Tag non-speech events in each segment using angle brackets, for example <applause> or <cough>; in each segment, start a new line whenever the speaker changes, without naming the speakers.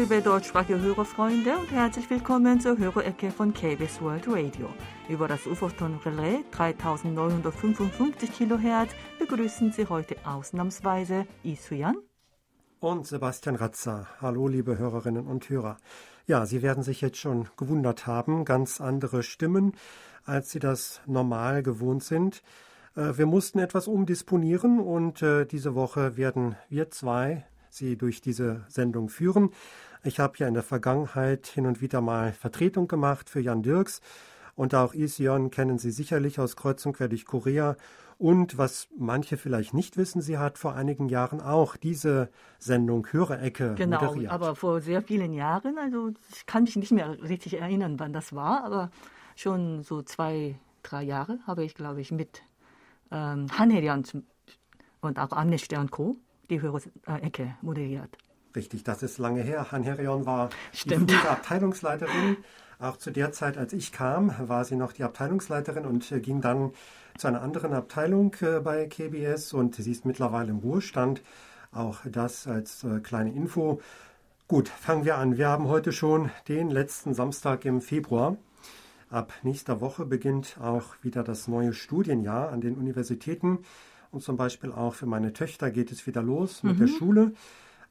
Liebe deutschsprachige Hörerfreunde und herzlich willkommen zur Hörerecke von KBS World Radio. Über das Uferton-Relais 3955 kHz begrüßen Sie heute ausnahmsweise Isuyan
und Sebastian Ratzer. Hallo, liebe Hörerinnen und Hörer. Ja, Sie werden sich jetzt schon gewundert haben, ganz andere Stimmen, als Sie das normal gewohnt sind. Äh, wir mussten etwas umdisponieren und äh, diese Woche werden wir zwei Sie durch diese Sendung führen. Ich habe ja in der Vergangenheit hin und wieder mal Vertretung gemacht für Jan Dirks und auch Ision kennen Sie sicherlich aus Kreuzung quer durch Korea. Und was manche vielleicht nicht wissen, sie hat vor einigen Jahren auch diese Sendung Hörerecke
genau,
moderiert.
Genau, aber vor sehr vielen Jahren. Also ich kann mich nicht mehr richtig erinnern, wann das war, aber schon so zwei, drei Jahre habe ich, glaube ich, mit ähm, Hanherian und auch Amnesty Co. die Hörerecke moderiert.
Richtig, das ist lange her. Han Herion war
Stimmt.
die Abteilungsleiterin. Auch zu der Zeit, als ich kam, war sie noch die Abteilungsleiterin und äh, ging dann zu einer anderen Abteilung äh, bei KBS und sie ist mittlerweile im Ruhestand. Auch das als äh, kleine Info. Gut, fangen wir an. Wir haben heute schon den letzten Samstag im Februar. Ab nächster Woche beginnt auch wieder das neue Studienjahr an den Universitäten. Und zum Beispiel auch für meine Töchter geht es wieder los mit mhm. der Schule.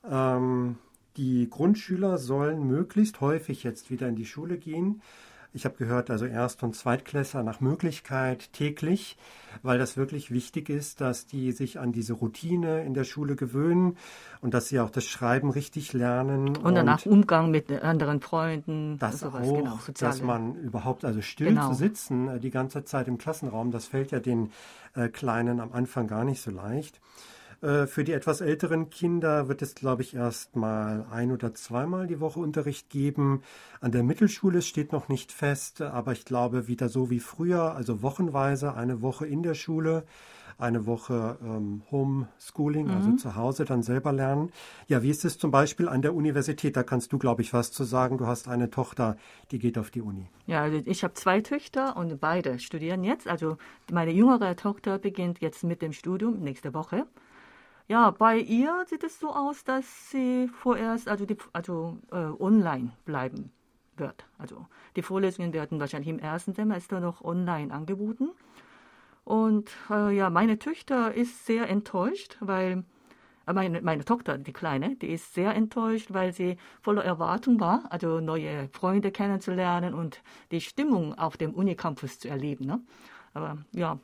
Ähm, die Grundschüler sollen möglichst häufig jetzt wieder in die Schule gehen. Ich habe gehört, also Erst- und Zweitklässler nach Möglichkeit täglich, weil das wirklich wichtig ist, dass die sich an diese Routine in der Schule gewöhnen und dass sie auch das Schreiben richtig lernen.
Und danach und Umgang mit anderen Freunden.
Das sowas, auch, genau, dass man überhaupt, also still genau. zu sitzen äh, die ganze Zeit im Klassenraum, das fällt ja den äh, Kleinen am Anfang gar nicht so leicht. Äh, für die etwas älteren Kinder wird es, glaube ich, erst mal ein oder zweimal die Woche Unterricht geben. An der Mittelschule steht noch nicht fest, aber ich glaube wieder so wie früher, also wochenweise, eine Woche in der Schule, eine Woche ähm, Homeschooling, mhm. also zu Hause dann selber lernen. Ja, wie ist es zum Beispiel an der Universität? Da kannst du, glaube ich, was zu sagen. Du hast eine Tochter, die geht auf die Uni.
Ja, also ich habe zwei Töchter und beide studieren jetzt. Also meine jüngere Tochter beginnt jetzt mit dem Studium nächste Woche. Ja, bei ihr sieht es so aus, dass sie vorerst also, die, also äh, online bleiben wird. Also die Vorlesungen werden wahrscheinlich im ersten Semester noch online angeboten. Und äh, ja, meine Töchter ist sehr enttäuscht, weil äh, meine, meine Tochter, die Kleine, die ist sehr enttäuscht, weil sie voller Erwartung war, also neue Freunde kennenzulernen und die Stimmung auf dem Unicampus zu erleben. Ne? Aber ja,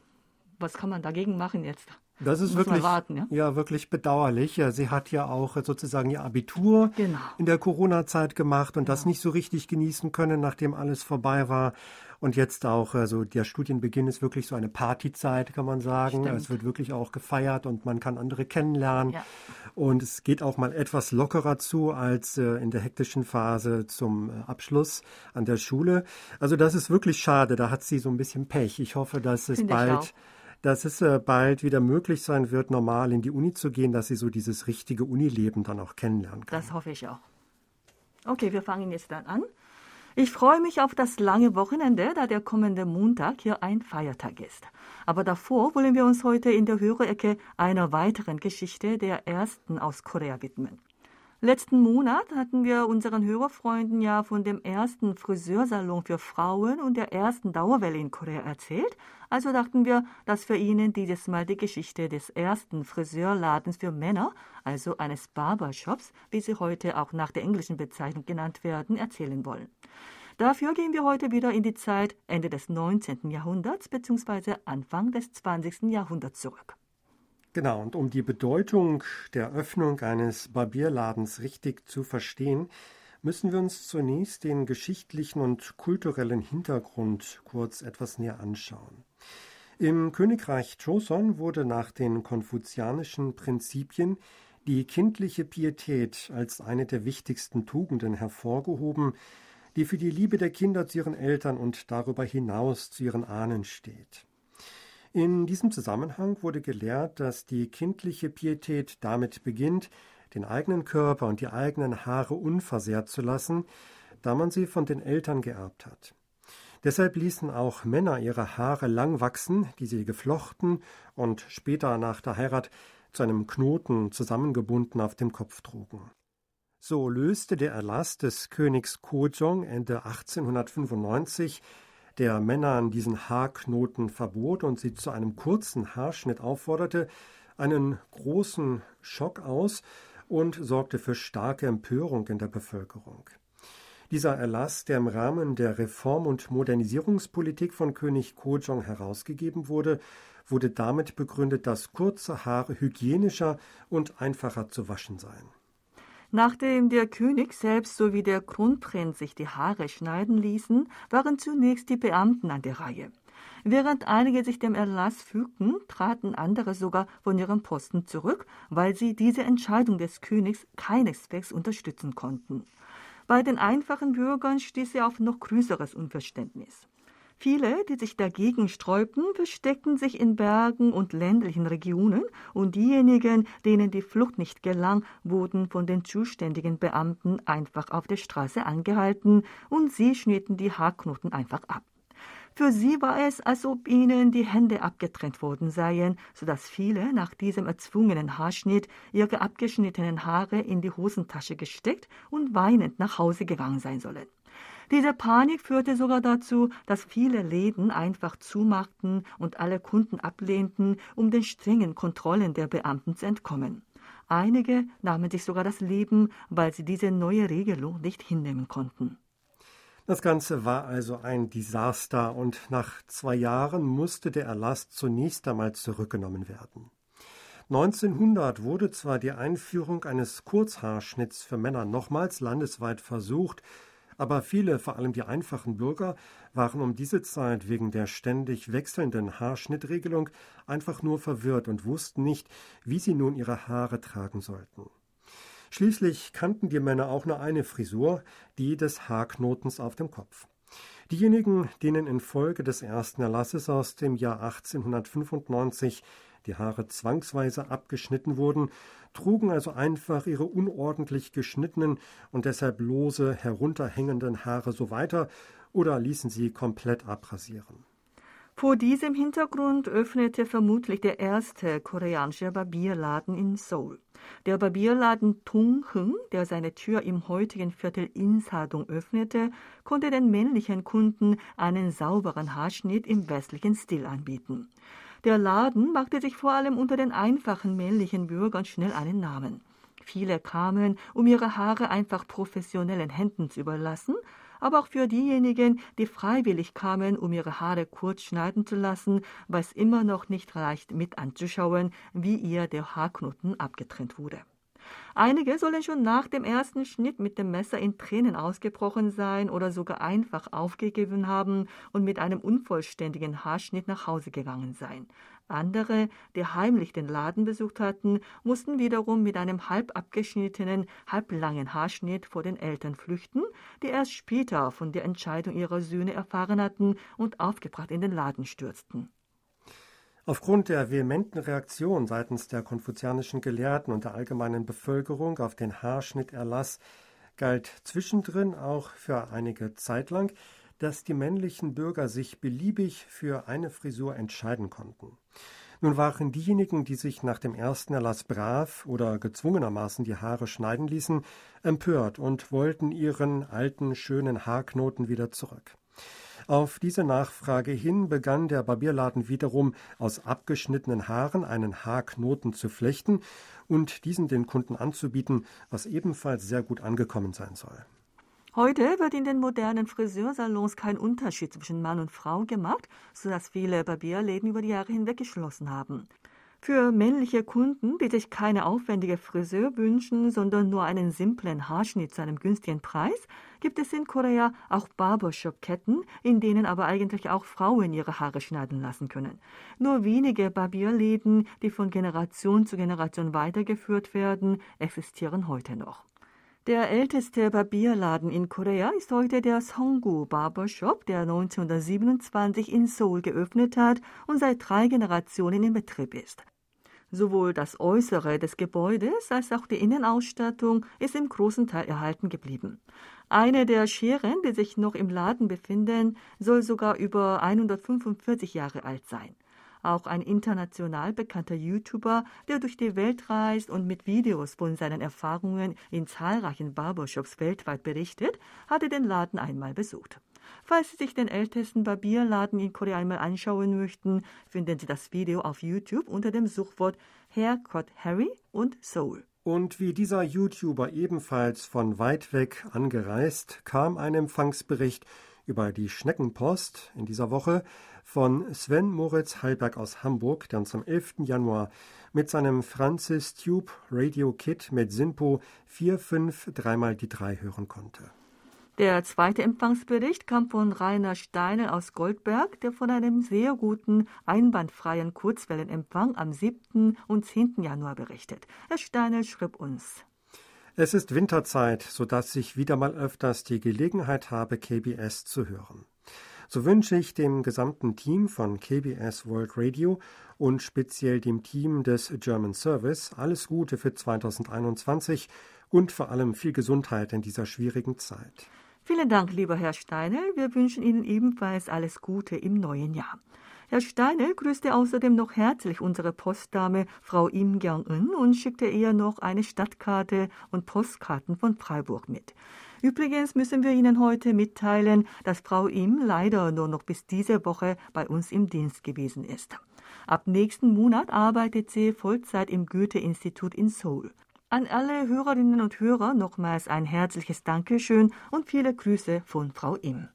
was kann man dagegen machen jetzt?
Das ist wirklich, warten, ja? ja? wirklich bedauerlich. Ja, sie hat ja auch sozusagen ihr Abitur genau. in der Corona-Zeit gemacht und genau. das nicht so richtig genießen können, nachdem alles vorbei war. Und jetzt auch, also der Studienbeginn ist wirklich so eine Partyzeit, kann man sagen. Stimmt. Es wird wirklich auch gefeiert und man kann andere kennenlernen. Ja. Und es geht auch mal etwas lockerer zu als äh, in der hektischen Phase zum äh, Abschluss an der Schule. Also das ist wirklich schade. Da hat sie so ein bisschen Pech. Ich hoffe, dass es Find bald dass es äh, bald wieder möglich sein wird, normal in die Uni zu gehen, dass sie so dieses richtige Unileben dann auch kennenlernen kann.
Das hoffe ich auch. Okay, wir fangen jetzt dann an. Ich freue mich auf das lange Wochenende, da der kommende Montag hier ein Feiertag ist. Aber davor wollen wir uns heute in der Hörerecke einer weiteren Geschichte der ersten aus Korea widmen. Letzten Monat hatten wir unseren Hörerfreunden ja von dem ersten Friseursalon für Frauen und der ersten Dauerwelle in Korea erzählt. Also dachten wir, dass wir Ihnen dieses Mal die Geschichte des ersten Friseurladens für Männer, also eines Barbershops, wie sie heute auch nach der englischen Bezeichnung genannt werden, erzählen wollen. Dafür gehen wir heute wieder in die Zeit Ende des 19. Jahrhunderts bzw. Anfang des 20. Jahrhunderts zurück.
Genau, und um die Bedeutung der Öffnung eines Barbierladens richtig zu verstehen, müssen wir uns zunächst den geschichtlichen und kulturellen Hintergrund kurz etwas näher anschauen. Im Königreich Joseon wurde nach den konfuzianischen Prinzipien die kindliche Pietät als eine der wichtigsten Tugenden hervorgehoben, die für die Liebe der Kinder zu ihren Eltern und darüber hinaus zu ihren Ahnen steht. In diesem Zusammenhang wurde gelehrt, dass die kindliche Pietät damit beginnt, den eigenen Körper und die eigenen Haare unversehrt zu lassen, da man sie von den Eltern geerbt hat. Deshalb ließen auch Männer ihre Haare lang wachsen, die sie geflochten und später nach der Heirat zu einem Knoten zusammengebunden auf dem Kopf trugen. So löste der Erlass des Königs Kojong Ende 1895, der Männern diesen Haarknoten verbot und sie zu einem kurzen Haarschnitt aufforderte, einen großen Schock aus und sorgte für starke Empörung in der Bevölkerung. Dieser Erlass, der im Rahmen der Reform- und Modernisierungspolitik von König Kojong herausgegeben wurde, wurde damit begründet, dass kurze Haare hygienischer und einfacher zu waschen seien.
Nachdem der König selbst sowie der Kronprinz sich die Haare schneiden ließen, waren zunächst die Beamten an der Reihe. Während einige sich dem Erlass fügten, traten andere sogar von ihrem Posten zurück, weil sie diese Entscheidung des Königs keineswegs unterstützen konnten. Bei den einfachen Bürgern stieß er auf noch größeres Unverständnis. Viele, die sich dagegen sträubten, versteckten sich in Bergen und ländlichen Regionen, und diejenigen, denen die Flucht nicht gelang, wurden von den zuständigen Beamten einfach auf der Straße angehalten, und sie schnitten die Haarknoten einfach ab. Für sie war es, als ob ihnen die Hände abgetrennt worden seien, so dass viele nach diesem erzwungenen Haarschnitt ihre abgeschnittenen Haare in die Hosentasche gesteckt und weinend nach Hause gegangen sein sollen. Diese Panik führte sogar dazu, dass viele Läden einfach zumachten und alle Kunden ablehnten, um den strengen Kontrollen der Beamten zu entkommen. Einige nahmen sich sogar das Leben, weil sie diese neue Regelung nicht hinnehmen konnten.
Das Ganze war also ein Desaster und nach zwei Jahren musste der Erlass zunächst einmal zurückgenommen werden. 1900 wurde zwar die Einführung eines Kurzhaarschnitts für Männer nochmals landesweit versucht, aber viele, vor allem die einfachen Bürger, waren um diese Zeit wegen der ständig wechselnden Haarschnittregelung einfach nur verwirrt und wussten nicht, wie sie nun ihre Haare tragen sollten. Schließlich kannten die Männer auch nur eine Frisur, die des Haarknotens auf dem Kopf. Diejenigen, denen infolge des ersten Erlasses aus dem Jahr 1895 die Haare zwangsweise abgeschnitten wurden, trugen also einfach ihre unordentlich geschnittenen und deshalb lose herunterhängenden Haare so weiter oder ließen sie komplett abrasieren.
Vor diesem Hintergrund öffnete vermutlich der erste koreanische Barbierladen in Seoul. Der Barbierladen Tung Hung, der seine Tür im heutigen Viertel Insadong öffnete, konnte den männlichen Kunden einen sauberen Haarschnitt im westlichen Stil anbieten. Der Laden machte sich vor allem unter den einfachen männlichen Bürgern schnell einen Namen. Viele kamen, um ihre Haare einfach professionellen Händen zu überlassen, aber auch für diejenigen, die freiwillig kamen, um ihre Haare kurz schneiden zu lassen, weil es immer noch nicht reicht, mit anzuschauen, wie ihr der Haarknoten abgetrennt wurde. Einige sollen schon nach dem ersten Schnitt mit dem Messer in Tränen ausgebrochen sein oder sogar einfach aufgegeben haben und mit einem unvollständigen Haarschnitt nach Hause gegangen sein. Andere, die heimlich den Laden besucht hatten, mussten wiederum mit einem halb abgeschnittenen, halblangen Haarschnitt vor den Eltern flüchten, die erst später von der Entscheidung ihrer Söhne erfahren hatten und aufgebracht in den Laden stürzten.
Aufgrund der vehementen Reaktion seitens der konfuzianischen Gelehrten und der allgemeinen Bevölkerung auf den Haarschnitterlass galt zwischendrin auch für einige Zeit lang, dass die männlichen Bürger sich beliebig für eine Frisur entscheiden konnten. Nun waren diejenigen, die sich nach dem ersten Erlass brav oder gezwungenermaßen die Haare schneiden ließen, empört und wollten ihren alten schönen Haarknoten wieder zurück. Auf diese Nachfrage hin begann der Barbierladen wiederum aus abgeschnittenen Haaren einen Haarknoten zu flechten und diesen den Kunden anzubieten, was ebenfalls sehr gut angekommen sein soll.
Heute wird in den modernen Friseursalons kein Unterschied zwischen Mann und Frau gemacht, sodass viele Barbierläden über die Jahre hinweg geschlossen haben. Für männliche Kunden, die sich keine aufwendige Friseur wünschen, sondern nur einen simplen Haarschnitt zu einem günstigen Preis, gibt es in Korea auch Barbershop-Ketten, in denen aber eigentlich auch Frauen ihre Haare schneiden lassen können. Nur wenige Barbierläden, die von Generation zu Generation weitergeführt werden, existieren heute noch. Der älteste Barbierladen in Korea ist heute der Songgu Barbershop, der 1927 in Seoul geöffnet hat und seit drei Generationen in Betrieb ist. Sowohl das Äußere des Gebäudes als auch die Innenausstattung ist im großen Teil erhalten geblieben. Eine der Scheren, die sich noch im Laden befinden, soll sogar über 145 Jahre alt sein. auch ein international bekannter YouTuber, der durch die Welt reist und mit Videos von seinen Erfahrungen in zahlreichen Barbershops weltweit berichtet, hatte den Laden einmal besucht. Falls Sie sich den ältesten Barbierladen in Korea einmal anschauen möchten, finden Sie das Video auf YouTube unter dem Suchwort Haircut Harry und Soul.
Und wie dieser YouTuber ebenfalls von weit weg angereist, kam ein Empfangsbericht über die Schneckenpost in dieser Woche von Sven Moritz Hallberg aus Hamburg, der uns am 11. Januar mit seinem Francis Tube Radio Kit mit Sinpo 453 mal die 3 hören konnte.
Der zweite Empfangsbericht kam von Rainer Steiner aus Goldberg, der von einem sehr guten, einwandfreien Kurzwellenempfang am 7. und 10. Januar berichtet. Herr Steiner schrieb uns.
Es ist Winterzeit, sodass ich wieder mal öfters die Gelegenheit habe, KBS zu hören. So wünsche ich dem gesamten Team von KBS World Radio und speziell dem Team des German Service alles Gute für 2021 und vor allem viel Gesundheit in dieser schwierigen Zeit.
Vielen Dank, lieber Herr Steiner. Wir wünschen Ihnen ebenfalls alles Gute im neuen Jahr. Herr Steiner grüßte außerdem noch herzlich unsere Postdame Frau Im Gyang-eun und schickte ihr noch eine Stadtkarte und Postkarten von Freiburg mit. Übrigens müssen wir Ihnen heute mitteilen, dass Frau Im leider nur noch bis diese Woche bei uns im Dienst gewesen ist. Ab nächsten Monat arbeitet sie Vollzeit im Goethe-Institut in Seoul. An alle Hörerinnen und Hörer nochmals ein herzliches Dankeschön und viele Grüße von Frau Im.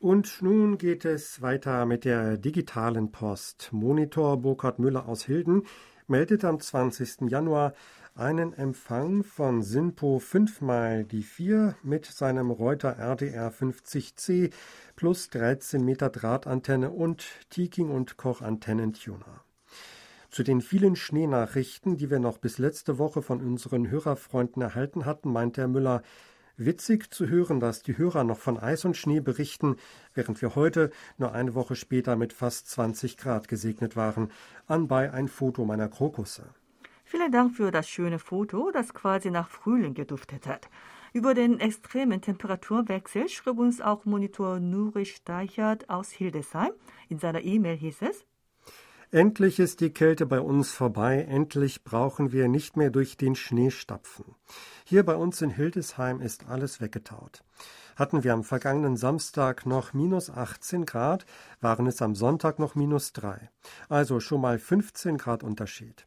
Und nun geht es weiter mit der digitalen Post. Monitor Burkhard Müller aus Hilden meldet am 20. Januar einen Empfang von Sinpo 5 mal die 4 mit seinem Reuter RDR 50C plus 13 Meter Drahtantenne und Tiking und Koch Antennentuner. Zu den vielen Schneenachrichten, die wir noch bis letzte Woche von unseren Hörerfreunden erhalten hatten, meinte Herr Müller, witzig zu hören, dass die Hörer noch von Eis und Schnee berichten, während wir heute nur eine Woche später mit fast 20 Grad gesegnet waren. Anbei ein Foto meiner Krokusse.
Vielen Dank für das schöne Foto, das quasi nach Frühling geduftet hat. Über den extremen Temperaturwechsel schrieb uns auch Monitor Nuri Steichert aus Hildesheim. In seiner E-Mail hieß es,
Endlich ist die Kälte bei uns vorbei, endlich brauchen wir nicht mehr durch den Schnee stapfen. Hier bei uns in Hildesheim ist alles weggetaut. Hatten wir am vergangenen Samstag noch minus 18 Grad, waren es am Sonntag noch minus 3. Also schon mal 15 Grad Unterschied.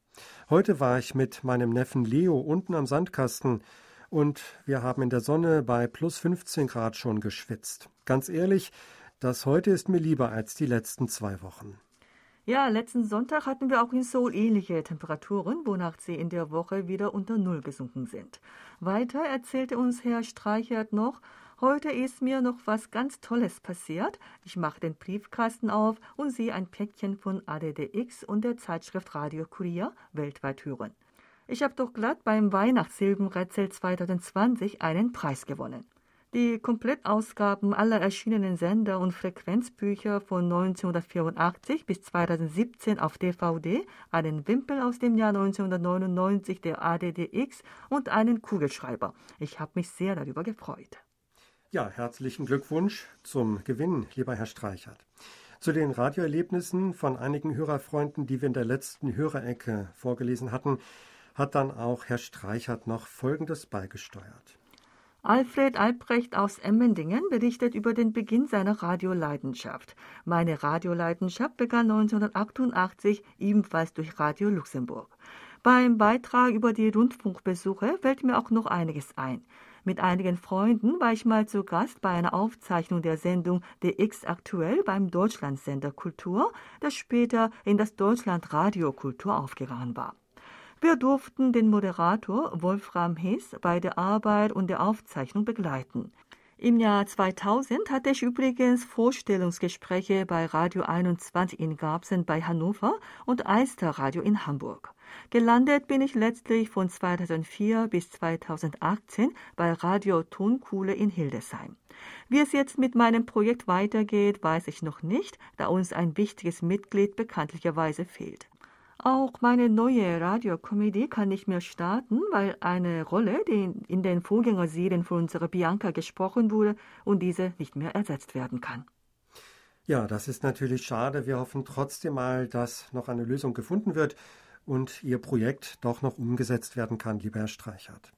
Heute war ich mit meinem Neffen Leo unten am Sandkasten und wir haben in der Sonne bei plus 15 Grad schon geschwitzt. Ganz ehrlich, das heute ist mir lieber als die letzten zwei Wochen.
Ja, letzten Sonntag hatten wir auch in Seoul ähnliche Temperaturen, wonach sie in der Woche wieder unter Null gesunken sind. Weiter erzählte uns Herr Streichert noch, heute ist mir noch was ganz Tolles passiert. Ich mache den Briefkasten auf und sehe ein Päckchen von ADDX und der Zeitschrift Radio Kurier weltweit hören. Ich habe doch glatt beim Weihnachtshilfenrätsel 2020 einen Preis gewonnen. Die Komplettausgaben aller erschienenen Sender- und Frequenzbücher von 1984 bis 2017 auf DVD, einen Wimpel aus dem Jahr 1999 der ADDX und einen Kugelschreiber. Ich habe mich sehr darüber gefreut.
Ja, herzlichen Glückwunsch zum Gewinn, lieber Herr Streichert. Zu den Radioerlebnissen von einigen Hörerfreunden, die wir in der letzten Hörerecke vorgelesen hatten, hat dann auch Herr Streichert noch Folgendes beigesteuert.
Alfred Albrecht aus Emmendingen berichtet über den Beginn seiner Radioleidenschaft. Meine Radioleidenschaft begann 1988 ebenfalls durch Radio Luxemburg. Beim Beitrag über die Rundfunkbesuche fällt mir auch noch einiges ein. Mit einigen Freunden war ich mal zu Gast bei einer Aufzeichnung der Sendung DX Aktuell beim Deutschlandsender Kultur, das später in das Deutschland Radio Kultur aufgegangen war. Wir durften den Moderator Wolfram Hess bei der Arbeit und der Aufzeichnung begleiten. Im Jahr 2000 hatte ich übrigens Vorstellungsgespräche bei Radio 21 in Garbsen bei Hannover und Eister Radio in Hamburg. Gelandet bin ich letztlich von 2004 bis 2018 bei Radio Tonkuhle in Hildesheim. Wie es jetzt mit meinem Projekt weitergeht, weiß ich noch nicht, da uns ein wichtiges Mitglied bekanntlicherweise fehlt. Auch meine neue Radiokomödie kann nicht mehr starten, weil eine Rolle, die in den Vorgängerserien von unserer Bianca gesprochen wurde und diese nicht mehr ersetzt werden kann.
Ja, das ist natürlich schade. Wir hoffen trotzdem mal, dass noch eine Lösung gefunden wird und Ihr Projekt doch noch umgesetzt werden kann, lieber Herr Streichert.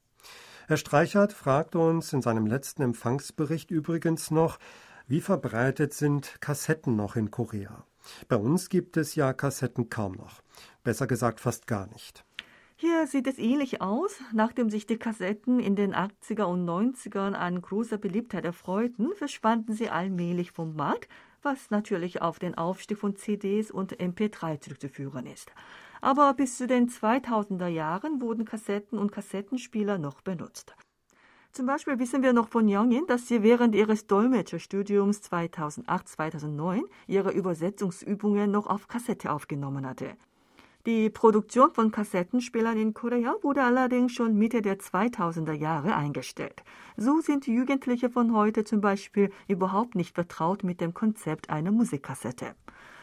Herr Streichert fragt uns in seinem letzten Empfangsbericht übrigens noch, wie verbreitet sind Kassetten noch in Korea? Bei uns gibt es ja Kassetten kaum noch. Besser gesagt fast gar nicht.
Hier sieht es ähnlich aus. Nachdem sich die Kassetten in den 80er und 90ern an großer Beliebtheit erfreuten, verschwanden sie allmählich vom Markt, was natürlich auf den Aufstieg von CDs und MP3 zurückzuführen ist. Aber bis zu den 2000er Jahren wurden Kassetten und Kassettenspieler noch benutzt. Zum Beispiel wissen wir noch von Youngin, dass sie während ihres Dolmetscherstudiums 2008-2009 ihre Übersetzungsübungen noch auf Kassette aufgenommen hatte. Die Produktion von Kassettenspielern in Korea wurde allerdings schon Mitte der 2000er Jahre eingestellt. So sind Jugendliche von heute zum Beispiel überhaupt nicht vertraut mit dem Konzept einer Musikkassette.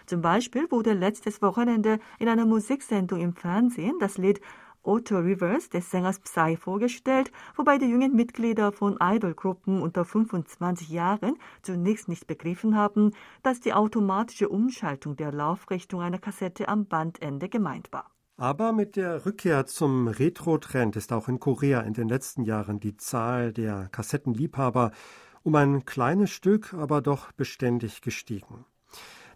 Zum Beispiel wurde letztes Wochenende in einer Musiksendung im Fernsehen das Lied Auto Reverse des Sängers Psy vorgestellt, wobei die jungen Mitglieder von Idolgruppen unter 25 Jahren zunächst nicht begriffen haben, dass die automatische Umschaltung der Laufrichtung einer Kassette am Bandende gemeint war.
Aber mit der Rückkehr zum Retro-Trend ist auch in Korea in den letzten Jahren die Zahl der Kassettenliebhaber um ein kleines Stück, aber doch beständig gestiegen.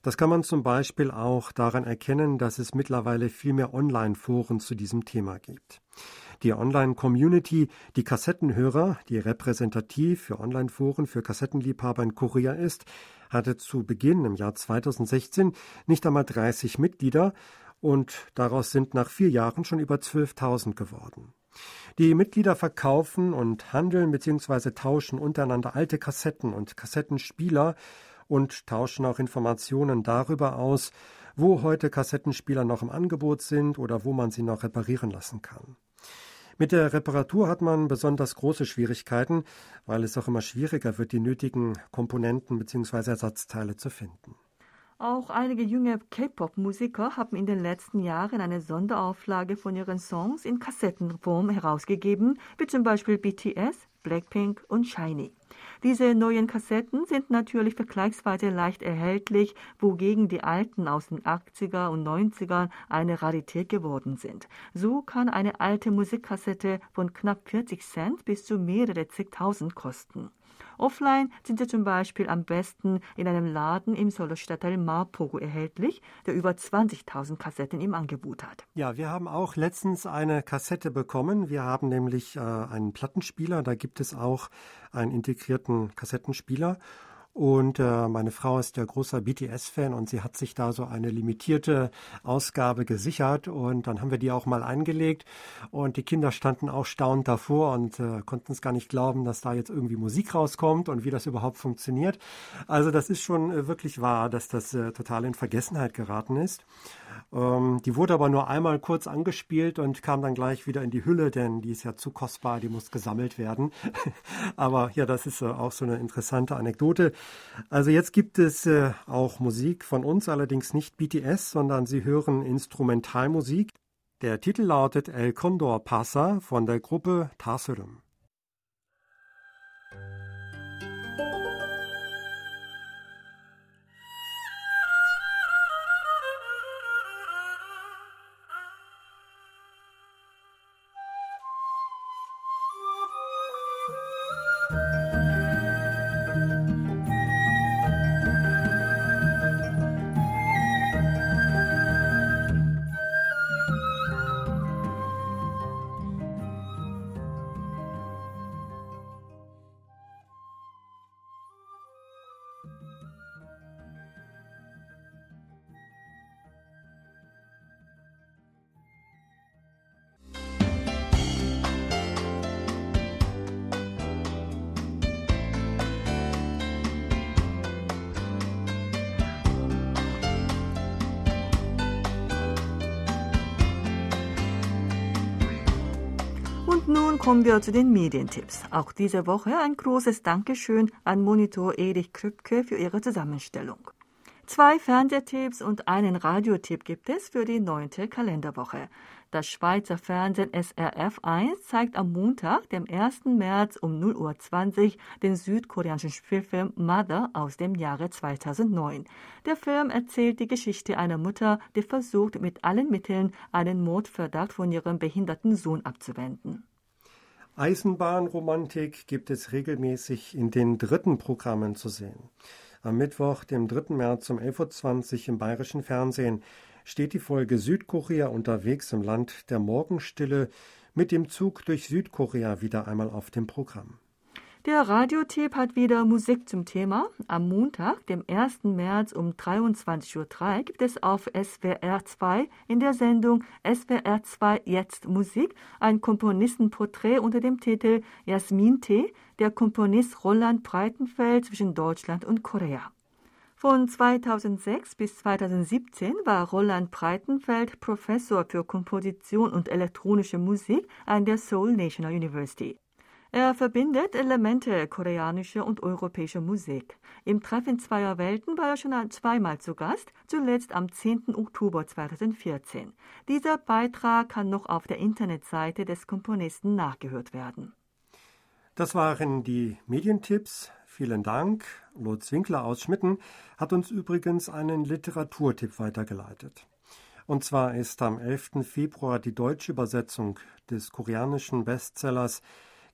Das kann man zum Beispiel auch daran erkennen, dass es mittlerweile viel mehr Online-Foren zu diesem Thema gibt. Die Online-Community, die Kassettenhörer, die repräsentativ für Online-Foren für Kassettenliebhaber in Korea ist, hatte zu Beginn im Jahr 2016 nicht einmal 30 Mitglieder und daraus sind nach vier Jahren schon über 12.000 geworden. Die Mitglieder verkaufen und handeln bzw. tauschen untereinander alte Kassetten und Kassettenspieler und tauschen auch Informationen darüber aus, wo heute Kassettenspieler noch im Angebot sind oder wo man sie noch reparieren lassen kann. Mit der Reparatur hat man besonders große Schwierigkeiten, weil es auch immer schwieriger wird, die nötigen Komponenten bzw. Ersatzteile zu finden.
Auch einige junge K-Pop-Musiker haben in den letzten Jahren eine Sonderauflage von ihren Songs in Kassettenform herausgegeben, wie zum Beispiel BTS, Blackpink und Shiny. Diese neuen Kassetten sind natürlich vergleichsweise leicht erhältlich, wogegen die alten aus den 80er und 90ern eine Rarität geworden sind. So kann eine alte Musikkassette von knapp 40 Cent bis zu mehrere zigtausend kosten. Offline sind sie zum Beispiel am besten in einem Laden im Solo-Stadtteil Mapogo erhältlich, der über 20.000 Kassetten im Angebot hat.
Ja, wir haben auch letztens eine Kassette bekommen. Wir haben nämlich äh, einen Plattenspieler, da gibt es auch einen integrierten Kassettenspieler. Und äh, meine Frau ist ja großer BTS-Fan und sie hat sich da so eine limitierte Ausgabe gesichert. Und dann haben wir die auch mal eingelegt. Und die Kinder standen auch staunend davor und äh, konnten es gar nicht glauben, dass da jetzt irgendwie Musik rauskommt und wie das überhaupt funktioniert. Also das ist schon äh, wirklich wahr, dass das äh, total in Vergessenheit geraten ist. Ähm, die wurde aber nur einmal kurz angespielt und kam dann gleich wieder in die Hülle, denn die ist ja zu kostbar, die muss gesammelt werden. <laughs> aber ja, das ist äh, auch so eine interessante Anekdote. Also jetzt gibt es äh, auch Musik von uns, allerdings nicht BTS, sondern Sie hören Instrumentalmusik. Der Titel lautet El Condor Pasa von der Gruppe Tarsurum.
Wir zu den Medientipps. Auch diese Woche ein großes Dankeschön an Monitor Erich Krüppke für ihre Zusammenstellung. Zwei Fernsehtipps und einen Radiotipp gibt es für die neunte Kalenderwoche. Das Schweizer Fernsehen SRF 1 zeigt am Montag, dem 1. März um 0.20 Uhr den südkoreanischen Spielfilm Mother aus dem Jahre 2009. Der Film erzählt die Geschichte einer Mutter, die versucht, mit allen Mitteln einen Mordverdacht von ihrem behinderten Sohn abzuwenden.
Eisenbahnromantik gibt es regelmäßig in den dritten Programmen zu sehen. Am Mittwoch, dem 3. März um 11.20 Uhr im bayerischen Fernsehen steht die Folge Südkorea unterwegs im Land der Morgenstille mit dem Zug durch Südkorea wieder einmal auf dem Programm.
Der Radiotipp hat wieder Musik zum Thema. Am Montag, dem 1. März um 23.03 Uhr gibt es auf SWR 2 in der Sendung SWR 2 Jetzt Musik ein Komponistenporträt unter dem Titel Jasmin T., der Komponist Roland Breitenfeld zwischen Deutschland und Korea. Von 2006 bis 2017 war Roland Breitenfeld Professor für Komposition und elektronische Musik an der Seoul National University. Er verbindet Elemente koreanischer und europäischer Musik. Im Treffen zweier Welten war er schon zweimal zu Gast, zuletzt am 10. Oktober 2014. Dieser Beitrag kann noch auf der Internetseite des Komponisten nachgehört werden.
Das waren die Medientipps Vielen Dank. Lutz Winkler aus Schmitten hat uns übrigens einen Literaturtipp weitergeleitet. Und zwar ist am 11. Februar die deutsche Übersetzung des koreanischen Bestsellers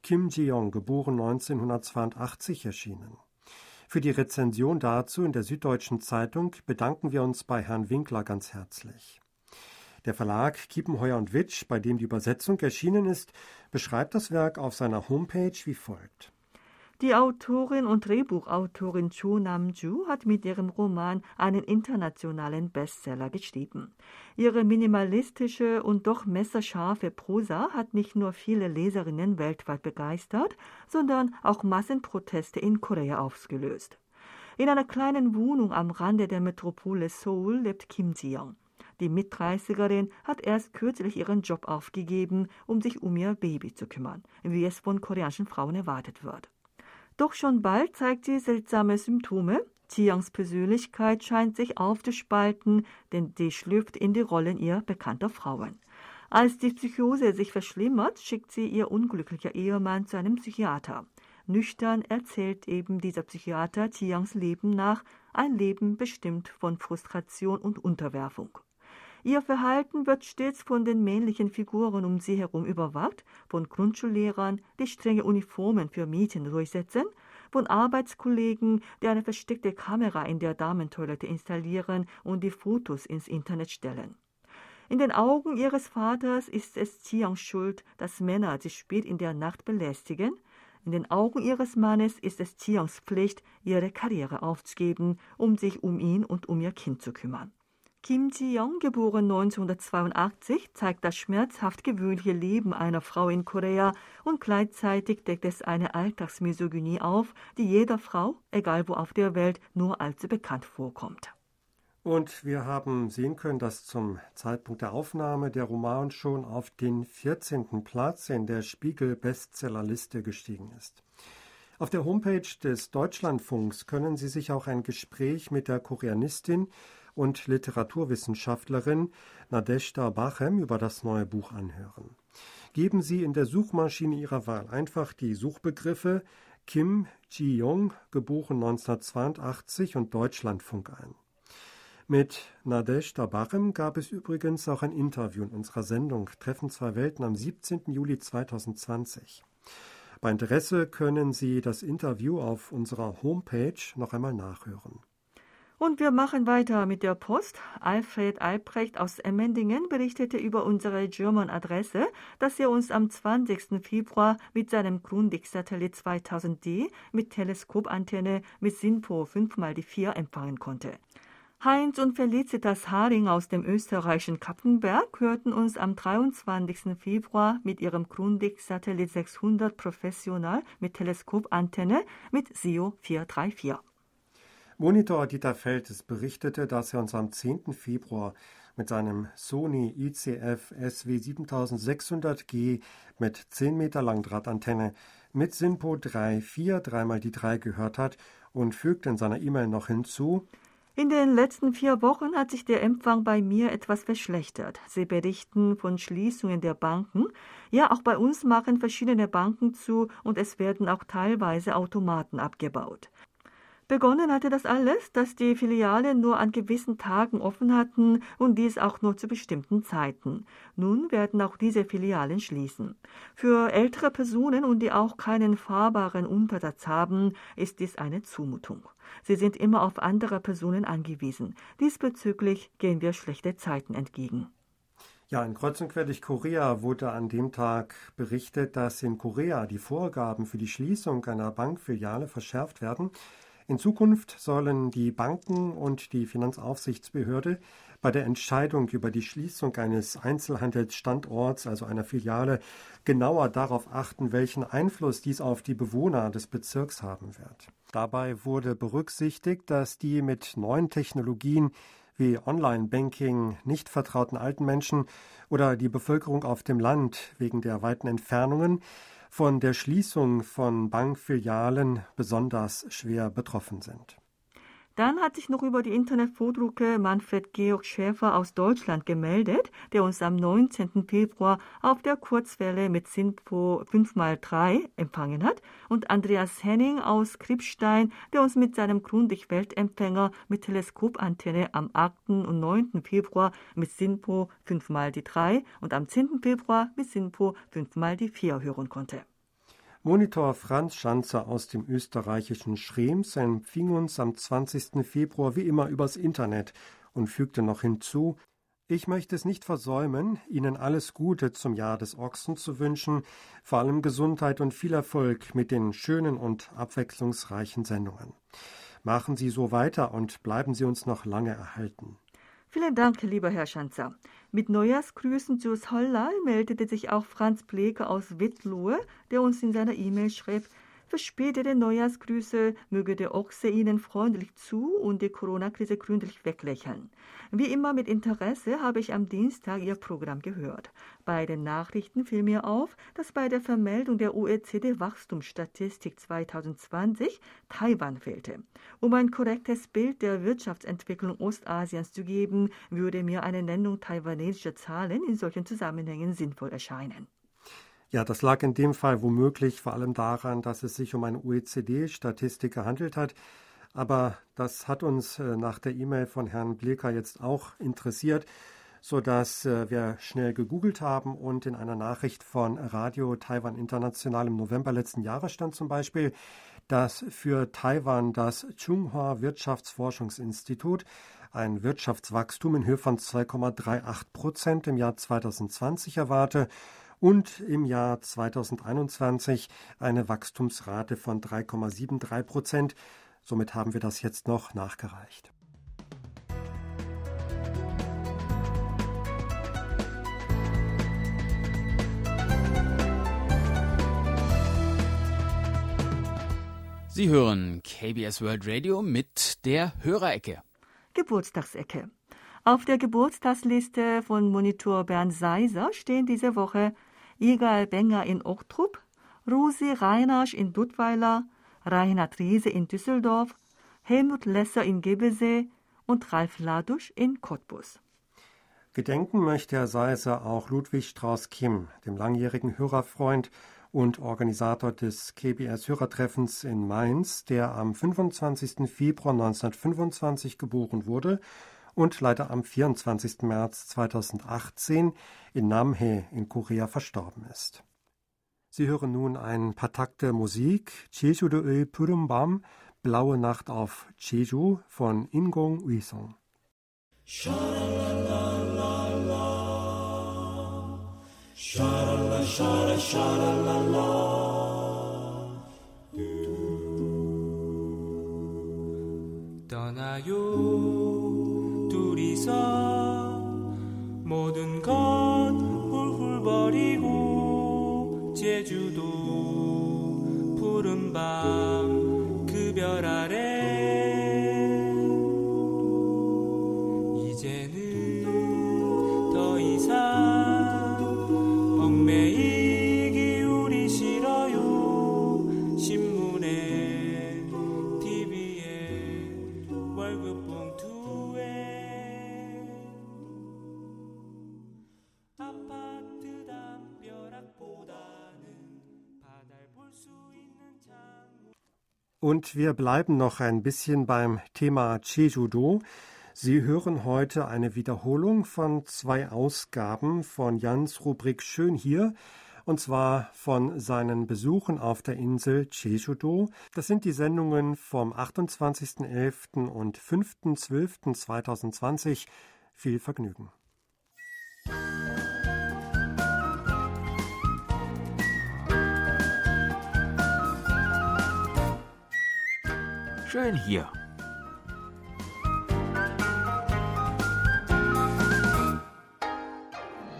Kim Ji-yong, geboren 1982, erschienen. Für die Rezension dazu in der Süddeutschen Zeitung bedanken wir uns bei Herrn Winkler ganz herzlich. Der Verlag Kiepenheuer und Witsch, bei dem die Übersetzung erschienen ist, beschreibt das Werk auf seiner Homepage wie folgt.
Die Autorin und Drehbuchautorin Cho Nam-ju hat mit ihrem Roman einen internationalen Bestseller geschrieben. Ihre minimalistische und doch messerscharfe Prosa hat nicht nur viele Leserinnen weltweit begeistert, sondern auch Massenproteste in Korea ausgelöst. In einer kleinen Wohnung am Rande der Metropole Seoul lebt Kim Ji-young. Die Mitdreißigerin hat erst kürzlich ihren Job aufgegeben, um sich um ihr Baby zu kümmern, wie es von koreanischen Frauen erwartet wird. Doch schon bald zeigt sie seltsame Symptome. Chiangs Persönlichkeit scheint sich aufzuspalten, denn sie schlüpft in die Rollen ihr bekannter Frauen. Als die Psychose sich verschlimmert, schickt sie ihr unglücklicher Ehemann zu einem Psychiater. Nüchtern erzählt eben dieser Psychiater Chiangs Leben nach, ein Leben bestimmt von Frustration und Unterwerfung. Ihr Verhalten wird stets von den männlichen Figuren um sie herum überwacht, von Grundschullehrern, die strenge Uniformen für Mädchen durchsetzen, von Arbeitskollegen, die eine versteckte Kamera in der Damentoilette installieren und die Fotos ins Internet stellen. In den Augen ihres Vaters ist es Chiangs Schuld, dass Männer sie spät in der Nacht belästigen. In den Augen ihres Mannes ist es Chiangs Pflicht, ihre Karriere aufzugeben, um sich um ihn und um ihr Kind zu kümmern. Kim Ji-young, geboren 1982, zeigt das schmerzhaft gewöhnliche Leben einer Frau in Korea und gleichzeitig deckt es eine Alltagsmisogynie auf, die jeder Frau, egal wo auf der Welt, nur allzu bekannt vorkommt.
Und wir haben sehen können, dass zum Zeitpunkt der Aufnahme der Roman schon auf den 14. Platz in der Spiegel-Bestsellerliste gestiegen ist. Auf der Homepage des Deutschlandfunks können Sie sich auch ein Gespräch mit der Koreanistin und Literaturwissenschaftlerin Nadeshda Bachem über das neue Buch anhören. Geben Sie in der Suchmaschine Ihrer Wahl einfach die Suchbegriffe Kim Ji-young, geboren 1982 und Deutschlandfunk ein. Mit Nadeshda Bachem gab es übrigens auch ein Interview in unserer Sendung Treffen zwei Welten am 17. Juli 2020. Bei Interesse können Sie das Interview auf unserer Homepage noch einmal nachhören.
Und wir machen weiter mit der Post. Alfred Albrecht aus Emmendingen berichtete über unsere German-Adresse, dass er uns am 20. Februar mit seinem Grundig-Satellit 2000D mit Teleskopantenne mit SINPO 5x4 empfangen konnte. Heinz und Felicitas Haring aus dem österreichischen Kappenberg hörten uns am 23. Februar mit ihrem Grundig Satellit 600 Professional mit Teleskopantenne mit SEO 434.
Monitor Dieter Feltes berichtete, dass er uns am 10. Februar mit seinem Sony ICF SW 7600G mit 10 Meter Langdrahtantenne mit SINPO 3.4 dreimal die 3 gehört hat und fügte in seiner E-Mail noch hinzu,
In den letzten vier Wochen hat sich der Empfang bei mir etwas verschlechtert. Sie berichten von Schließungen der Banken. Ja, auch bei uns machen verschiedene Banken zu und es werden auch teilweise Automaten abgebaut. Begonnen hatte das alles, dass die Filialen nur an gewissen Tagen offen hatten und dies auch nur zu bestimmten Zeiten. Nun werden auch diese Filialen schließen. Für ältere Personen und die auch keinen fahrbaren Untersatz haben, ist dies eine Zumutung. Sie sind immer auf andere Personen angewiesen. Diesbezüglich gehen wir schlechte Zeiten entgegen.
Ja, in Kreuz und quer durch Korea wurde an dem Tag berichtet, dass in Korea die Vorgaben für die Schließung einer Bankfiliale verschärft werden. In Zukunft sollen die Banken und die Finanzaufsichtsbehörde bei der Entscheidung über die Schließung eines Einzelhandelsstandorts, also einer Filiale, genauer darauf achten, welchen Einfluss dies auf die Bewohner des Bezirks haben wird. Dabei wurde berücksichtigt, dass die mit neuen Technologien wie Online-Banking nicht vertrauten alten Menschen oder die Bevölkerung auf dem Land wegen der weiten Entfernungen von der Schließung von Bankfilialen besonders schwer betroffen sind.
Dann hat sich noch über die Internetvordrucke Manfred Georg Schäfer aus Deutschland gemeldet, der uns am 19. Februar auf der Kurzwelle mit SINPO 5x3 empfangen hat, und Andreas Henning aus Krippstein, der uns mit seinem Grundig-Weltempfänger mit Teleskopantenne am 8. und 9. Februar mit SINPO 5x3 und am 10. Februar mit SINPO 5x4 hören konnte.
Monitor Franz Schanzer aus dem österreichischen Schrems empfing uns am 20. Februar wie immer übers Internet und fügte noch hinzu, ich möchte es nicht versäumen, Ihnen alles Gute zum Jahr des Ochsen zu wünschen, vor allem Gesundheit und viel Erfolg mit den schönen und abwechslungsreichen Sendungen. Machen Sie so weiter und bleiben Sie uns noch lange erhalten.
Vielen Dank, lieber Herr Schanzer. Mit Neujahrsgrüßen zu Sollal meldete sich auch Franz Bleker aus Wittlohe, der uns in seiner E-Mail schrieb, verspätete Neujahrsgrüße möge der Ochse Ihnen freundlich zu und die Corona-Krise gründlich weglächeln. Wie immer mit Interesse habe ich am Dienstag Ihr Programm gehört. Bei den Nachrichten fiel mir auf, dass bei der Vermeldung der OECD-Wachstumsstatistik 2020 Taiwan fehlte. Um ein korrektes Bild der Wirtschaftsentwicklung Ostasiens zu geben, würde mir eine Nennung taiwanesischer Zahlen in solchen Zusammenhängen sinnvoll erscheinen.
Ja, das lag in dem Fall womöglich vor allem daran, dass es sich um eine OECD-Statistik gehandelt hat. Aber das hat uns äh, nach der E-Mail von Herrn Bleker jetzt auch interessiert, sodass äh, wir schnell gegoogelt haben und in einer Nachricht von Radio Taiwan International im November letzten Jahres stand zum Beispiel, dass für Taiwan das Tsinghua Wirtschaftsforschungsinstitut ein Wirtschaftswachstum in Höhe von 2,38 Prozent im Jahr 2020 erwarte und im Jahr 2021 eine Wachstumsrate von 3,73 Prozent. Somit haben wir das jetzt noch nachgereicht.
Sie hören KBS World Radio mit der Hörerecke.
Geburtstagsecke. Auf der Geburtstagsliste von Monitor Bernd Seiser stehen diese Woche Igal Benger in Ochtrup, Rosi Reinasch in Duttweiler, Reinhard Riese in Düsseldorf, Helmut Lesser in Gebesee und Ralf Ladusch in Cottbus.
Gedenken möchte Herr Seiser auch Ludwig Strauß-Kim, dem langjährigen Hörerfreund und Organisator des KBS-Hörertreffens in Mainz, der am 25. Februar 1925 geboren wurde und leider am 24. März 2018 in Namhae in Korea verstorben ist. Sie hören nun ein paar Takte Musik, Jeju-de-Ö Purumbam, Blaue Nacht auf Jeju von Ingong Uisong. Schalalala, shalala, shalala, shalala, du, du, Jesus. Und wir bleiben noch ein bisschen beim Thema Jeju-do. Sie hören heute eine Wiederholung von zwei Ausgaben von Jans Rubrik Schön hier, und zwar von seinen Besuchen auf der Insel Jeju-do. Das sind die Sendungen vom 28.11. und 5.12.2020. Viel Vergnügen.
Schön hier.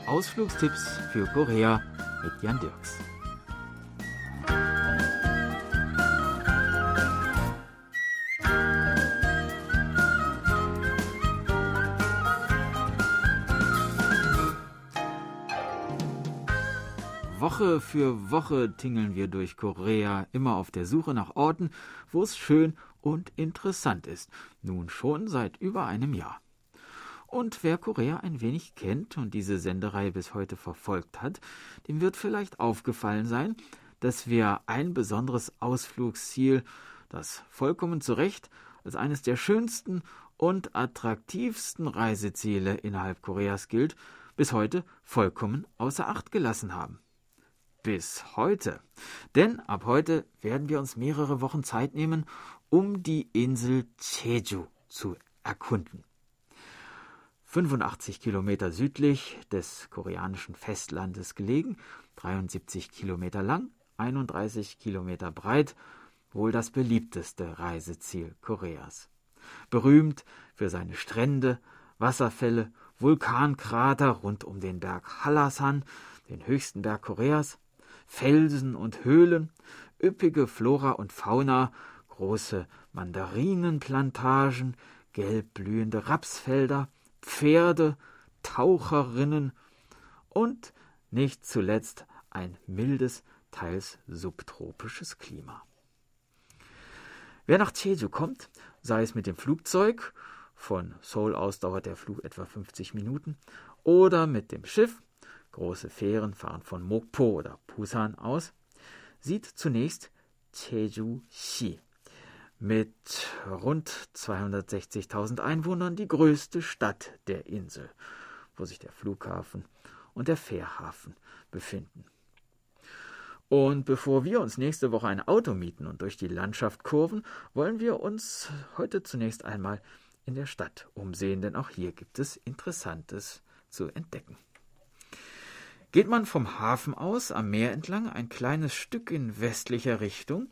Ausflugstipps für Korea mit Jan Dirks. Woche für Woche tingeln wir durch Korea, immer auf der Suche nach Orten, wo es schön und interessant ist, nun schon seit über einem Jahr. Und wer Korea ein wenig kennt und diese Senderei bis heute verfolgt hat, dem wird vielleicht aufgefallen sein, dass wir ein besonderes Ausflugsziel, das vollkommen zu Recht als eines der schönsten und attraktivsten Reiseziele innerhalb Koreas gilt, bis heute vollkommen außer Acht gelassen haben bis heute. Denn ab heute werden wir uns mehrere Wochen Zeit nehmen, um die Insel Jeju zu erkunden. 85 Kilometer südlich des koreanischen Festlandes gelegen, 73 Kilometer lang, 31 Kilometer breit, wohl das beliebteste Reiseziel Koreas. Berühmt für seine Strände, Wasserfälle, Vulkankrater rund um den Berg Hallasan, den höchsten Berg Koreas, Felsen und Höhlen, üppige Flora und Fauna, große Mandarinenplantagen, gelb blühende Rapsfelder, Pferde, Taucherinnen und nicht zuletzt ein mildes, teils subtropisches Klima. Wer nach Jeju kommt, sei es mit dem Flugzeug, von Seoul aus dauert der Flug etwa 50 Minuten, oder mit dem Schiff, große Fähren fahren von Mokpo oder Busan aus, sieht zunächst Jeju-si mit rund 260.000 Einwohnern die größte Stadt der Insel, wo sich der Flughafen und der Fährhafen befinden. Und bevor wir uns nächste Woche ein Auto mieten und durch die Landschaft kurven, wollen wir uns heute zunächst einmal in der Stadt umsehen, denn auch hier gibt es Interessantes zu entdecken. Geht man vom Hafen aus am Meer entlang ein kleines Stück in westlicher Richtung,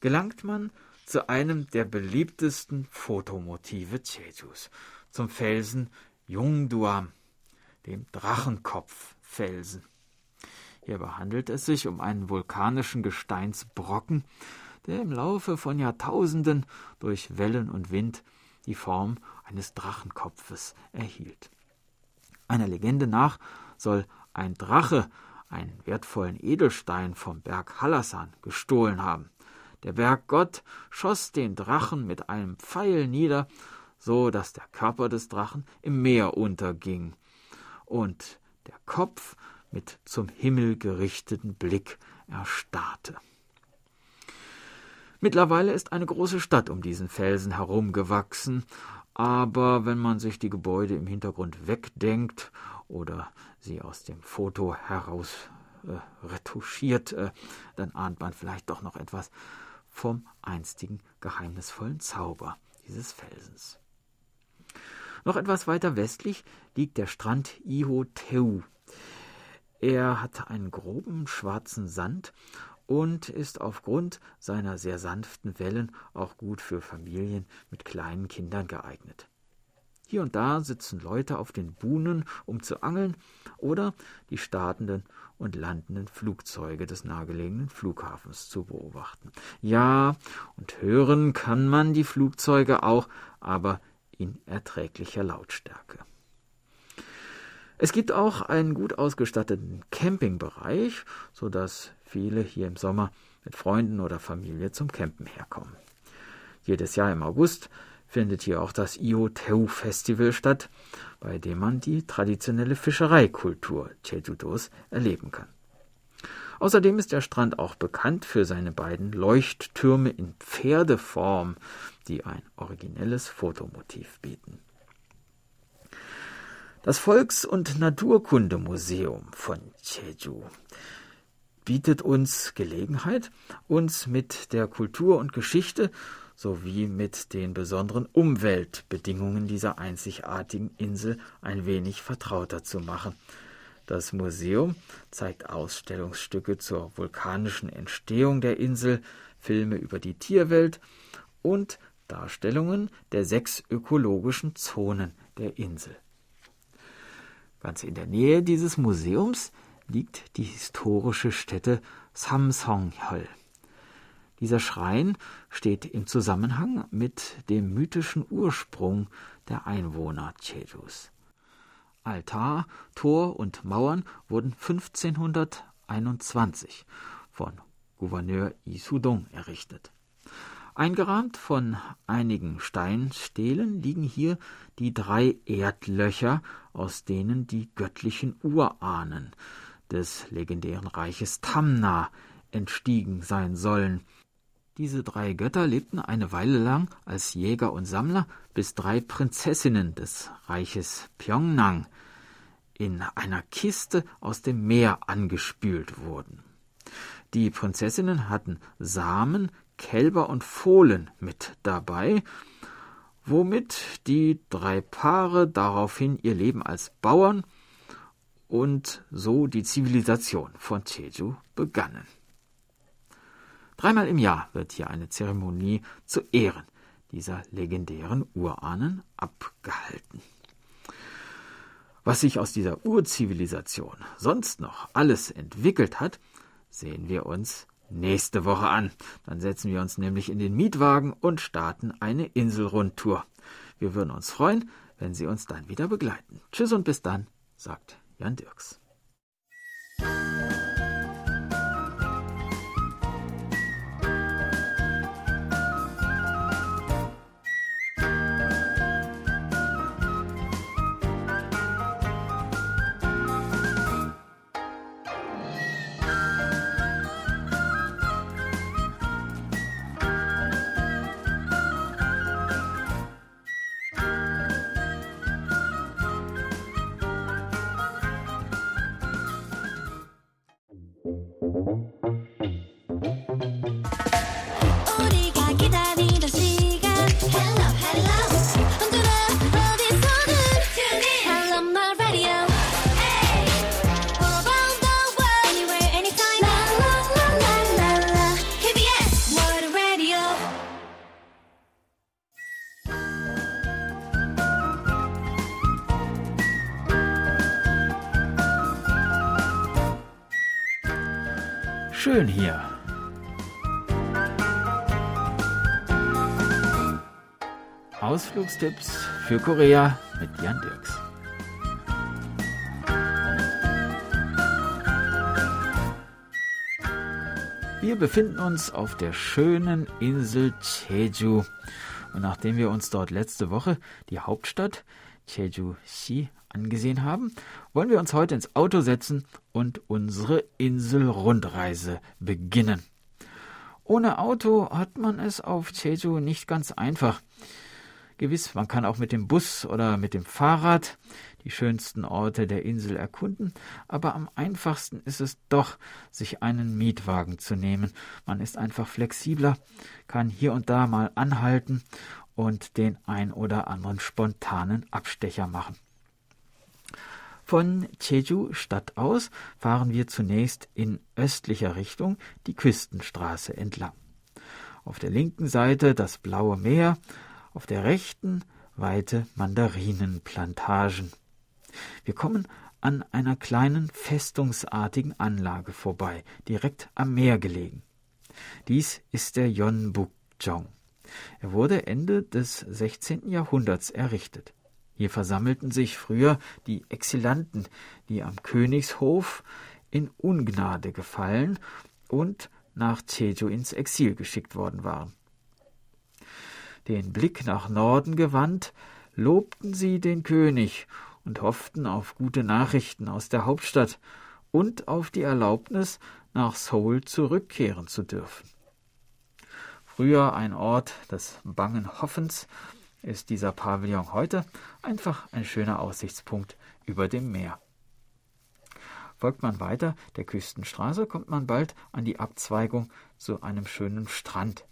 gelangt man zu einem der beliebtesten Fotomotive Jejus, zum Felsen Jungduam, dem Drachenkopffelsen. Hierbei handelt es sich um einen vulkanischen Gesteinsbrocken, der im Laufe von Jahrtausenden durch Wellen und Wind die Form eines Drachenkopfes erhielt. Einer Legende nach soll ein Drache einen wertvollen Edelstein vom Berg Hallasan gestohlen haben. Der Berggott schoss den Drachen mit einem Pfeil nieder, so dass der Körper des Drachen im Meer unterging und der Kopf mit zum Himmel gerichteten Blick erstarrte. Mittlerweile ist eine große Stadt um diesen Felsen herumgewachsen, aber wenn man sich die Gebäude im Hintergrund wegdenkt oder sie aus dem Foto heraus äh, retuschiert, äh, dann ahnt man vielleicht doch noch etwas vom einstigen geheimnisvollen Zauber dieses Felsens. Noch etwas weiter westlich liegt der Strand Ihoteu. Er hat einen groben schwarzen Sand und ist aufgrund seiner sehr sanften Wellen auch gut für Familien mit kleinen Kindern geeignet. Hier und da sitzen Leute auf den Buhnen, um zu angeln, oder die startenden und landenden Flugzeuge des nahegelegenen Flughafens zu beobachten. Ja, und hören kann man die Flugzeuge auch, aber in erträglicher Lautstärke. Es gibt auch einen gut ausgestatteten Campingbereich, so dass viele hier im Sommer mit Freunden oder Familie zum Campen herkommen. Jedes Jahr im August findet hier auch das Ioteu-Festival statt, bei dem man die traditionelle Fischereikultur Jeju-dos erleben kann. Außerdem ist der Strand auch bekannt für seine beiden Leuchttürme in Pferdeform, die ein originelles Fotomotiv bieten. Das Volks- und Naturkundemuseum von Jeju bietet uns Gelegenheit, uns mit der Kultur und Geschichte sowie mit den besonderen Umweltbedingungen dieser einzigartigen Insel ein wenig vertrauter zu machen. Das Museum zeigt Ausstellungsstücke zur vulkanischen Entstehung der Insel, Filme über die Tierwelt und Darstellungen der sechs ökologischen Zonen der Insel. Ganz in der Nähe dieses Museums liegt die historische Stätte Samsonghöl. Dieser Schrein steht im Zusammenhang mit dem mythischen Ursprung der Einwohner Chejus. Altar, Tor und Mauern wurden 1521 von Gouverneur Isudong errichtet. Eingerahmt von einigen Steinstelen liegen hier die drei Erdlöcher, aus denen die göttlichen Urahnen des legendären Reiches Tamna entstiegen sein sollen. Diese drei Götter lebten eine Weile lang als Jäger und Sammler, bis drei Prinzessinnen des Reiches Pyongnang in einer Kiste aus dem Meer angespült wurden. Die Prinzessinnen hatten Samen, Kälber und Fohlen mit dabei, womit die drei Paare daraufhin ihr Leben als Bauern und so die Zivilisation von Jeju begannen. Dreimal im Jahr wird hier eine Zeremonie zu Ehren dieser legendären Urahnen abgehalten. Was sich aus dieser Urzivilisation sonst noch alles entwickelt hat, sehen wir uns nächste Woche an. Dann setzen wir uns nämlich in den Mietwagen und starten eine Inselrundtour. Wir würden uns freuen, wenn Sie uns dann wieder begleiten. Tschüss und bis dann, sagt Jan Dirks. Ausflugstipps für Korea mit Jan Dirks. Wir befinden uns auf der schönen Insel Jeju. Und nachdem wir uns dort letzte Woche die Hauptstadt Jeju-si angesehen haben, wollen wir uns heute ins Auto setzen und unsere Inselrundreise beginnen. Ohne Auto hat man es auf Jeju nicht ganz einfach. Gewiss, man kann auch mit dem Bus oder mit dem Fahrrad die schönsten Orte der Insel erkunden, aber am einfachsten ist es doch, sich einen Mietwagen zu nehmen. Man ist einfach flexibler, kann hier und da mal anhalten und den ein oder anderen spontanen Abstecher machen. Von Jeju Stadt aus fahren wir zunächst in östlicher Richtung die Küstenstraße entlang. Auf der linken Seite das blaue Meer, auf der rechten weite Mandarinenplantagen. Wir kommen an einer kleinen festungsartigen Anlage vorbei, direkt am Meer gelegen. Dies ist der Yeonbukjong. Er wurde Ende des 16. Jahrhunderts errichtet. Hier versammelten sich früher die Exilanten, die am Königshof in Ungnade gefallen und nach Jeju ins Exil geschickt worden waren. Den Blick nach Norden gewandt, lobten sie den König und hofften auf gute Nachrichten aus der Hauptstadt und auf die Erlaubnis, nach Seoul zurückkehren zu dürfen. Früher ein Ort des bangen Hoffens, ist dieser Pavillon heute einfach ein schöner Aussichtspunkt über dem Meer. Folgt man weiter der Küstenstraße, kommt man bald an die Abzweigung zu einem schönen Strand,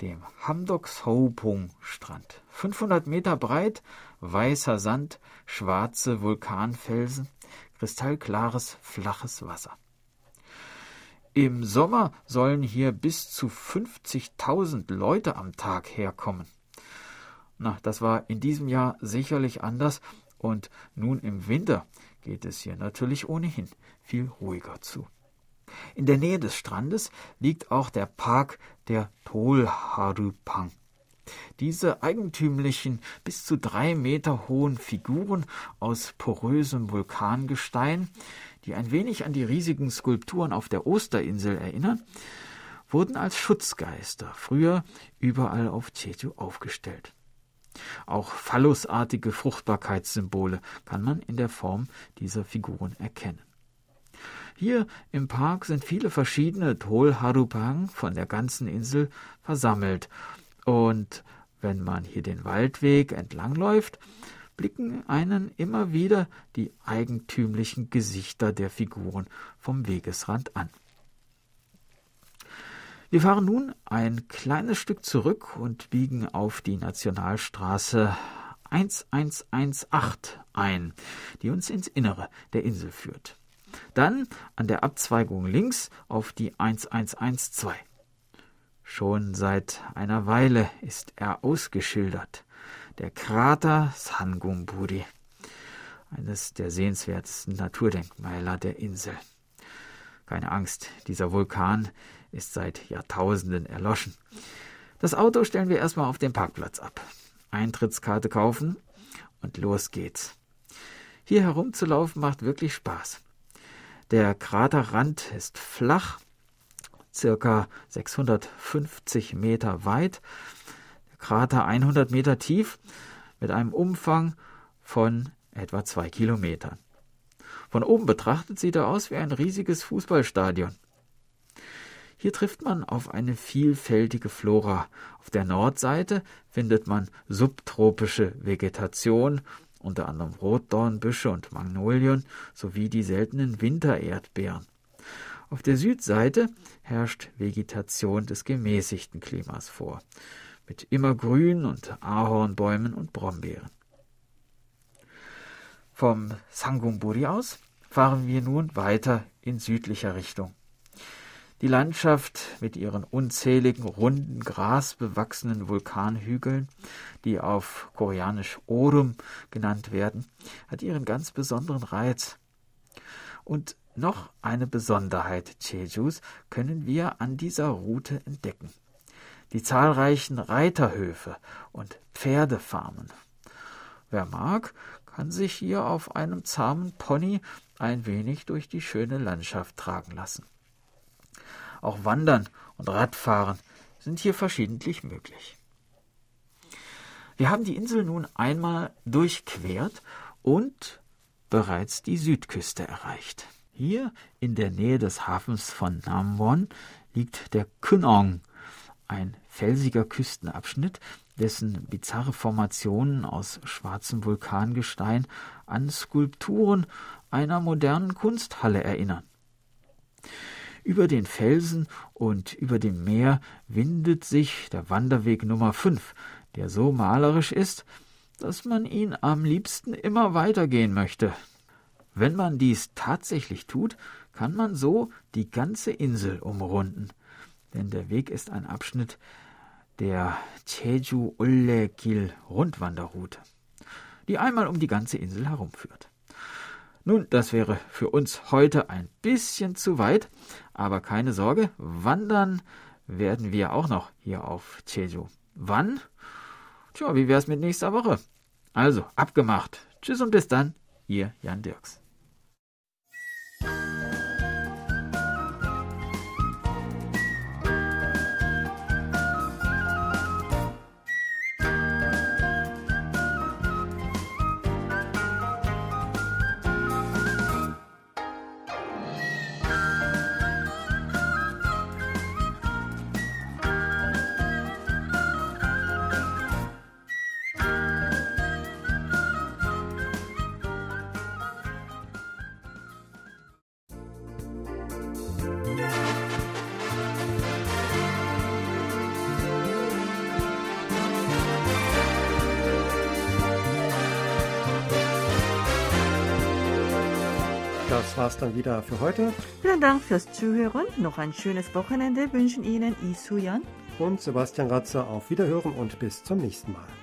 dem Hamdok Sopung Strand. 500 Meter breit, weißer Sand, schwarze Vulkanfelsen, kristallklares, flaches Wasser. Im Sommer sollen hier bis zu 50.000 Leute am Tag herkommen. Na, das war in diesem Jahr sicherlich anders und nun im Winter geht es hier natürlich ohnehin viel ruhiger zu. In der Nähe des Strandes liegt auch der Park der Tolharupang. Diese eigentümlichen, bis zu drei Meter hohen Figuren aus porösem Vulkangestein, die ein wenig an die riesigen Skulpturen auf der Osterinsel erinnern, wurden als Schutzgeister früher überall auf Jeju aufgestellt. Auch phallusartige Fruchtbarkeitssymbole kann man in der Form dieser Figuren erkennen. Hier im Park sind viele verschiedene Tolharupang von der ganzen Insel versammelt. Und wenn man hier den Waldweg entlangläuft, blicken einen immer wieder die eigentümlichen Gesichter der Figuren vom Wegesrand an. Wir fahren nun ein kleines Stück zurück und biegen auf die Nationalstraße 1118 ein, die uns ins Innere der Insel führt. Dann an der Abzweigung links auf die 1112. Schon seit einer Weile ist er ausgeschildert. Der Krater Sangumburi, eines der sehenswertesten Naturdenkmäler der Insel. Keine Angst, dieser Vulkan ist seit Jahrtausenden erloschen. Das Auto stellen wir erstmal auf den Parkplatz ab. Eintrittskarte kaufen und los geht's. Hier herumzulaufen macht wirklich Spaß. Der Kraterrand ist flach, circa 650 Meter weit, der Krater 100 Meter tief, mit einem Umfang von etwa zwei Kilometern. Von oben betrachtet sieht er aus wie ein riesiges Fußballstadion. Hier trifft man auf eine vielfältige Flora. Auf der Nordseite findet man subtropische Vegetation, unter anderem Rotdornbüsche und Magnolien sowie die seltenen Wintererdbeeren. Auf der Südseite herrscht Vegetation des gemäßigten Klimas vor, mit immergrün und Ahornbäumen und Brombeeren. Vom Sangumburi aus fahren wir nun weiter in südlicher Richtung. Die Landschaft mit ihren unzähligen runden, grasbewachsenen Vulkanhügeln, die auf koreanisch Orum genannt werden, hat ihren ganz besonderen Reiz. Und noch eine Besonderheit Jejus können wir an dieser Route entdecken. Die zahlreichen Reiterhöfe und Pferdefarmen. Wer mag, kann sich hier auf einem zahmen Pony ein wenig durch die schöne Landschaft tragen lassen. Auch Wandern und Radfahren sind hier verschiedentlich möglich. Wir haben die Insel nun einmal durchquert und bereits die Südküste erreicht. Hier in der Nähe des Hafens von Namwon liegt der Kunong, ein felsiger Küstenabschnitt, dessen bizarre Formationen aus schwarzem Vulkangestein an Skulpturen einer modernen Kunsthalle erinnern. Über den Felsen und über dem Meer windet sich der Wanderweg Nummer 5, der so malerisch ist, dass man ihn am liebsten immer weitergehen möchte. Wenn man dies tatsächlich tut, kann man so die ganze Insel umrunden, denn der Weg ist ein Abschnitt der Jeju Ulle Gil Rundwanderroute, die einmal um die ganze Insel herumführt. Nun, das wäre für uns heute ein bisschen zu weit, aber keine Sorge, wandern werden wir auch noch hier auf Jeju. Wann? Tja, wie wär's mit nächster Woche? Also, abgemacht. Tschüss und bis dann, ihr Jan Dirks.
Wieder für heute.
Vielen Dank fürs Zuhören. Noch ein schönes Wochenende wünschen Ihnen Isu Yan
und Sebastian Ratzer auf Wiederhören und bis zum nächsten Mal.